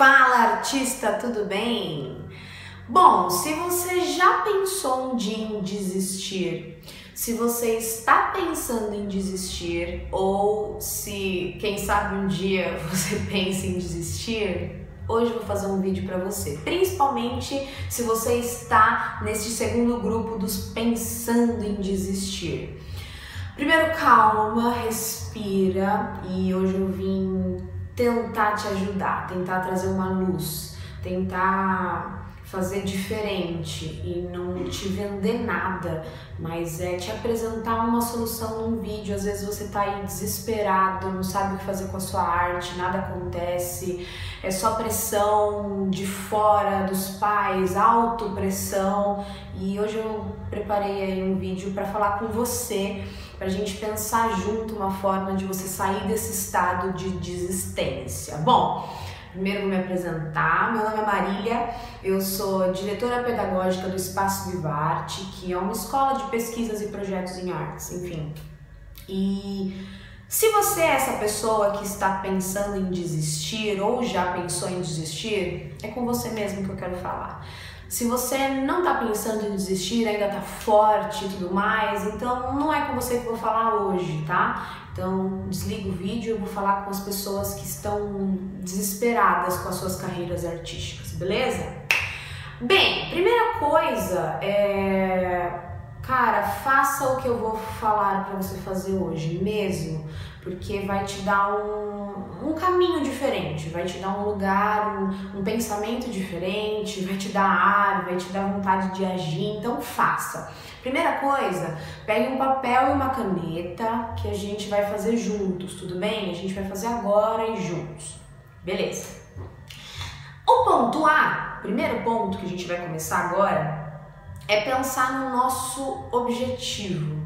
Fala artista, tudo bem? Bom, se você já pensou um dia em desistir, se você está pensando em desistir ou se, quem sabe um dia você pensa em desistir, hoje eu vou fazer um vídeo para você. Principalmente se você está nesse segundo grupo dos pensando em desistir. Primeiro, calma, respira e hoje eu vim tentar te ajudar, tentar trazer uma luz, tentar fazer diferente e não te vender nada, mas é te apresentar uma solução num vídeo. Às vezes você tá aí desesperado, não sabe o que fazer com a sua arte, nada acontece, é só pressão de fora dos pais, autopressão. E hoje eu preparei aí um vídeo para falar com você, para a gente pensar junto uma forma de você sair desse estado de desistência. Bom, Primeiro vou me apresentar. Meu nome é Marília, eu sou diretora pedagógica do Espaço Vivarte, que é uma escola de pesquisas e projetos em artes, enfim. E se você é essa pessoa que está pensando em desistir ou já pensou em desistir, é com você mesmo que eu quero falar. Se você não está pensando em desistir, ainda está forte e tudo mais, então não é com você que eu vou falar hoje, tá? Então desliga o vídeo, eu vou falar com as pessoas que estão desesperadas com as suas carreiras artísticas, beleza? Bem, primeira coisa é cara, faça o que eu vou falar para você fazer hoje mesmo, porque vai te dar um, um caminho diferente, vai te dar um lugar, um, um pensamento diferente, vai te dar ar, vai te dar vontade de agir, então faça. Primeira coisa, pegue um papel e uma caneta que a gente vai fazer juntos, tudo bem? A gente vai fazer agora e juntos. Beleza. O ponto A, primeiro ponto que a gente vai começar agora, é pensar no nosso objetivo,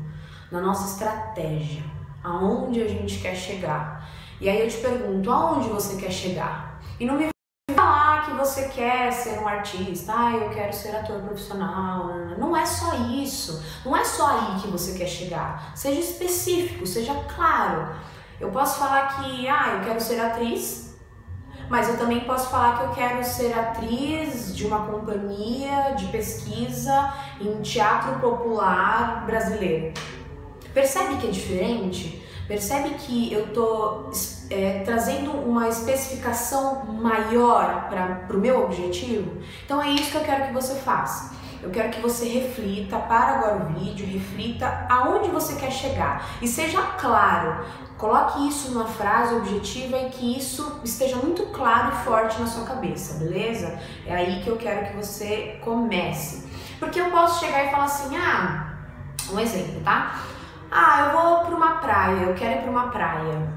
na nossa estratégia, aonde a gente quer chegar. E aí eu te pergunto, aonde você quer chegar? E não me falar que você quer ser um artista, ah, eu quero ser ator profissional. Não é só isso. Não é só aí que você quer chegar. Seja específico, seja claro. Eu posso falar que, ah, eu quero ser atriz, mas eu também posso falar que eu quero ser atriz de uma companhia de pesquisa em teatro popular brasileiro. Percebe que é diferente? Percebe que eu tô é, trazendo uma especificação maior para o meu objetivo? Então é isso que eu quero que você faça. Eu quero que você reflita, para agora o vídeo, reflita aonde você quer chegar e seja claro. Coloque isso numa frase objetiva e que isso esteja muito claro e forte na sua cabeça, beleza? É aí que eu quero que você comece. Porque eu posso chegar e falar assim: ah, um exemplo, tá? Ah, eu vou para uma praia, eu quero ir para uma praia.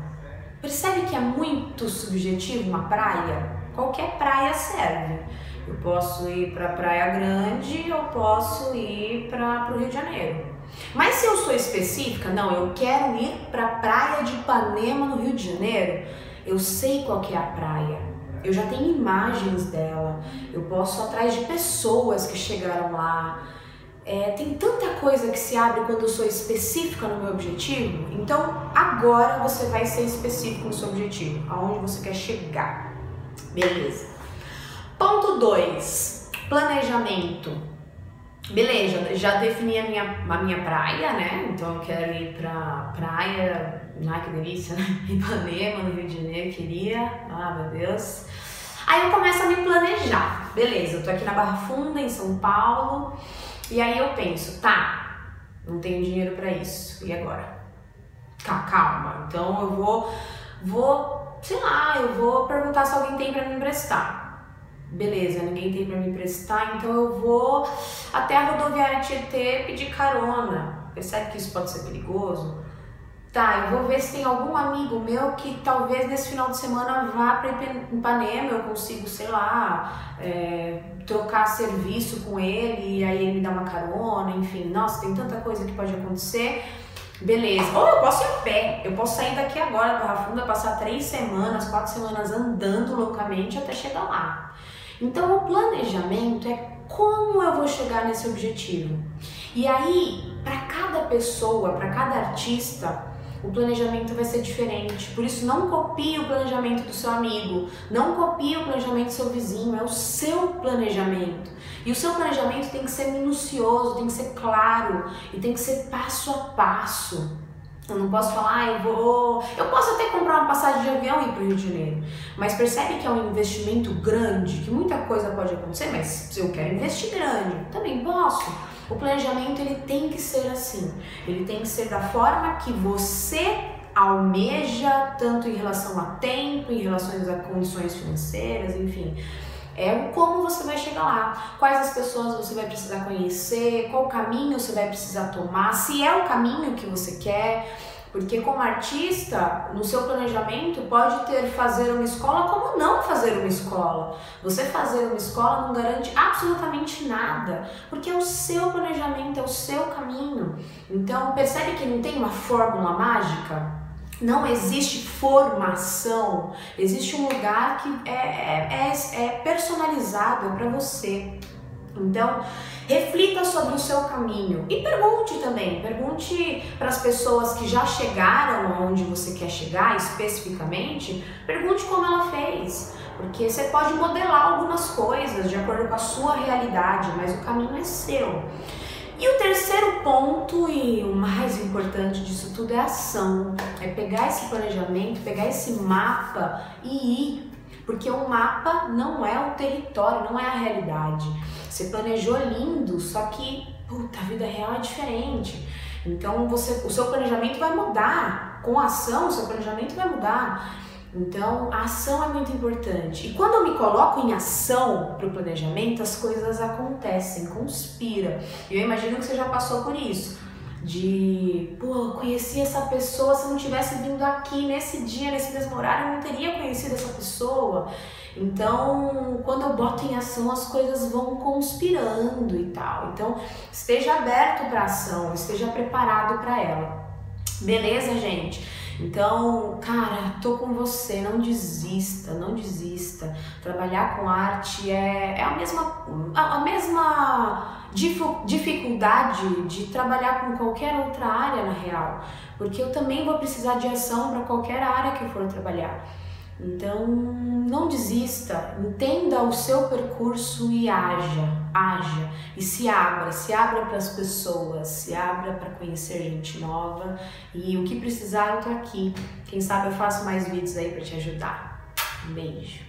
Percebe que é muito subjetivo uma praia? Qualquer praia serve. Eu posso ir para Praia Grande, eu posso ir para o Rio de Janeiro. Mas se eu sou específica, não, eu quero ir para a Praia de Ipanema, no Rio de Janeiro, eu sei qual que é a praia. Eu já tenho imagens dela, eu posso ir atrás de pessoas que chegaram lá. É, tem tanta coisa que se abre quando eu sou específica no meu objetivo. Então agora você vai ser específico no seu objetivo, aonde você quer chegar. Beleza. Ponto 2, planejamento. Beleza, já defini a minha, a minha praia, né? Então eu quero ir pra praia, ai que delícia, né? Ipanema, no Rio de Janeiro, queria. Ah, meu Deus. Aí eu começo a me planejar. Beleza, eu tô aqui na Barra Funda, em São Paulo. E aí eu penso, tá, não tenho dinheiro para isso. E agora? Tá, calma. Então eu vou, vou, sei lá, eu vou perguntar se alguém tem para me emprestar beleza, ninguém tem para me emprestar, então eu vou até a rodoviária Tietê pedir carona. Percebe que isso pode ser perigoso? Tá, eu vou ver se tem algum amigo meu que talvez nesse final de semana vá para Ipanema, eu consigo, sei lá, é, trocar serviço com ele e aí ele me dá uma carona, enfim, nossa, tem tanta coisa que pode acontecer. Beleza. Ou eu posso ir a pé. Eu posso sair daqui agora da Barra Funda, passar três semanas, quatro semanas andando loucamente até chegar lá. Então, o planejamento é como eu vou chegar nesse objetivo. E aí, para cada pessoa, para cada artista, o planejamento vai ser diferente. Por isso, não copie o planejamento do seu amigo, não copie o planejamento do seu vizinho, é o seu planejamento. E o seu planejamento tem que ser minucioso, tem que ser claro e tem que ser passo a passo. Eu não posso falar, ah, eu vou. Eu posso até comprar uma passagem de avião e ir para o Rio de Janeiro, mas percebe que é um investimento grande, que muita coisa pode acontecer, mas se eu quero investir grande, também posso. O planejamento ele tem que ser assim, ele tem que ser da forma que você almeja, tanto em relação a tempo, em relação a condições financeiras, enfim. É o como você vai chegar lá, quais as pessoas você vai precisar conhecer, qual caminho você vai precisar tomar, se é o caminho que você quer. Porque como artista, no seu planejamento pode ter fazer uma escola como não fazer uma escola. Você fazer uma escola não garante absolutamente nada, porque é o seu planejamento, é o seu caminho. Então percebe que não tem uma fórmula mágica? Não existe formação, existe um lugar que é, é, é, é personalizado para você. Então, reflita sobre o seu caminho e pergunte também, pergunte para as pessoas que já chegaram aonde você quer chegar especificamente, pergunte como ela fez, porque você pode modelar algumas coisas de acordo com a sua realidade, mas o caminho é seu. E o terceiro ponto e o mais importante disso tudo é a ação. É pegar esse planejamento, pegar esse mapa e ir. Porque o mapa não é o território, não é a realidade. Você planejou lindo, só que puta, a vida real é diferente. Então você, o seu planejamento vai mudar. Com a ação, o seu planejamento vai mudar. Então, a ação é muito importante. E quando eu me coloco em ação para o planejamento, as coisas acontecem, conspira. Eu imagino que você já passou por isso. De, pô, eu conheci essa pessoa, se não tivesse vindo aqui nesse dia, nesse mesmo horário, eu não teria conhecido essa pessoa. Então, quando eu boto em ação, as coisas vão conspirando e tal. Então, esteja aberto para ação, esteja preparado para ela. Beleza, gente? Então, cara, tô com você, não desista, não desista. Trabalhar com arte é, é a mesma, a, mesma dificuldade de trabalhar com qualquer outra área na real, porque eu também vou precisar de ação para qualquer área que eu for trabalhar. Então, não desista, entenda o seu percurso e haja, haja e se abra, se abra para as pessoas, se abra para conhecer gente nova e o que precisar eu tô aqui. Quem sabe eu faço mais vídeos aí para te ajudar. Um beijo.